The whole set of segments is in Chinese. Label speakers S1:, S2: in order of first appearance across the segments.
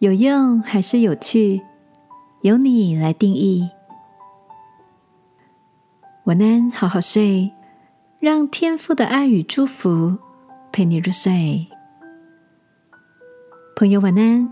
S1: 有用还是有趣，由你来定义。晚安，好好睡，让天父的爱与祝福陪你入睡。朋友，晚安。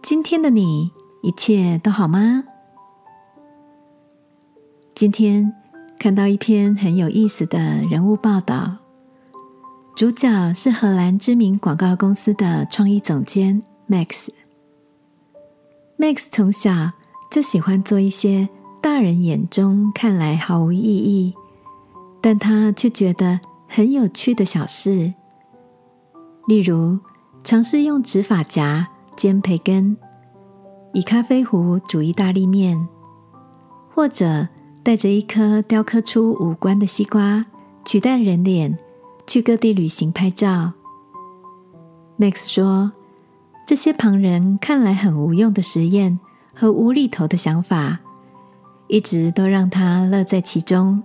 S1: 今天的你一切都好吗？今天看到一篇很有意思的人物报道，主角是荷兰知名广告公司的创意总监。Max，Max 从小就喜欢做一些大人眼中看来毫无意义，但他却觉得很有趣的小事。例如，尝试用指发夹煎培根，以咖啡壶煮意大利面，或者带着一颗雕刻出五官的西瓜取代人脸去各地旅行拍照。Max 说。这些旁人看来很无用的实验和无厘头的想法，一直都让他乐在其中。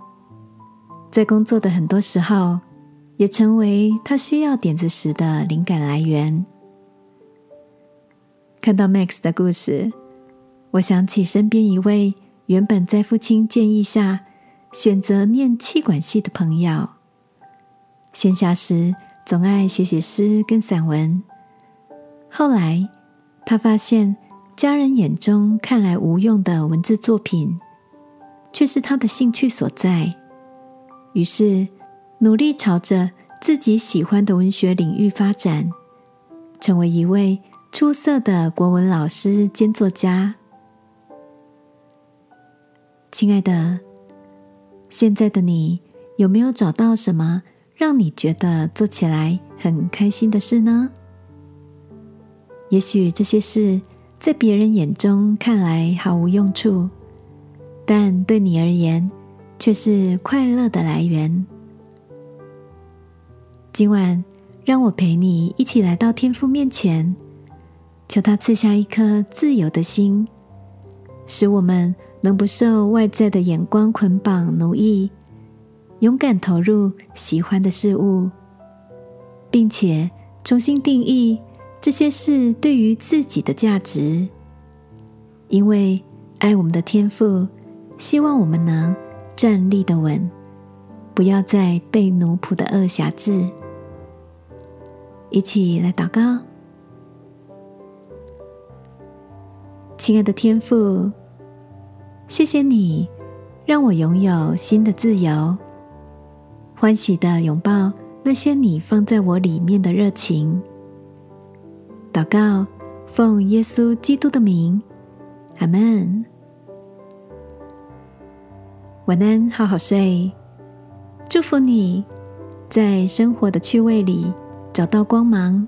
S1: 在工作的很多时候，也成为他需要点子时的灵感来源。看到 Max 的故事，我想起身边一位原本在父亲建议下选择念气管系的朋友，闲暇时总爱写写诗跟散文。后来，他发现家人眼中看来无用的文字作品，却是他的兴趣所在。于是，努力朝着自己喜欢的文学领域发展，成为一位出色的国文老师兼作家。亲爱的，现在的你有没有找到什么让你觉得做起来很开心的事呢？也许这些事在别人眼中看来毫无用处，但对你而言却是快乐的来源。今晚，让我陪你一起来到天父面前，求他赐下一颗自由的心，使我们能不受外在的眼光捆绑奴役，勇敢投入喜欢的事物，并且重新定义。这些是对于自己的价值，因为爱我们的天赋，希望我们能站立的稳，不要再被奴仆的恶辖制。一起来祷告，亲爱的天父，谢谢你让我拥有新的自由，欢喜的拥抱那些你放在我里面的热情。祷告，奉耶稣基督的名，阿门。晚安，好好睡。祝福你在生活的趣味里找到光芒。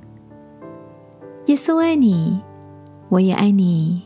S1: 耶稣爱你，我也爱你。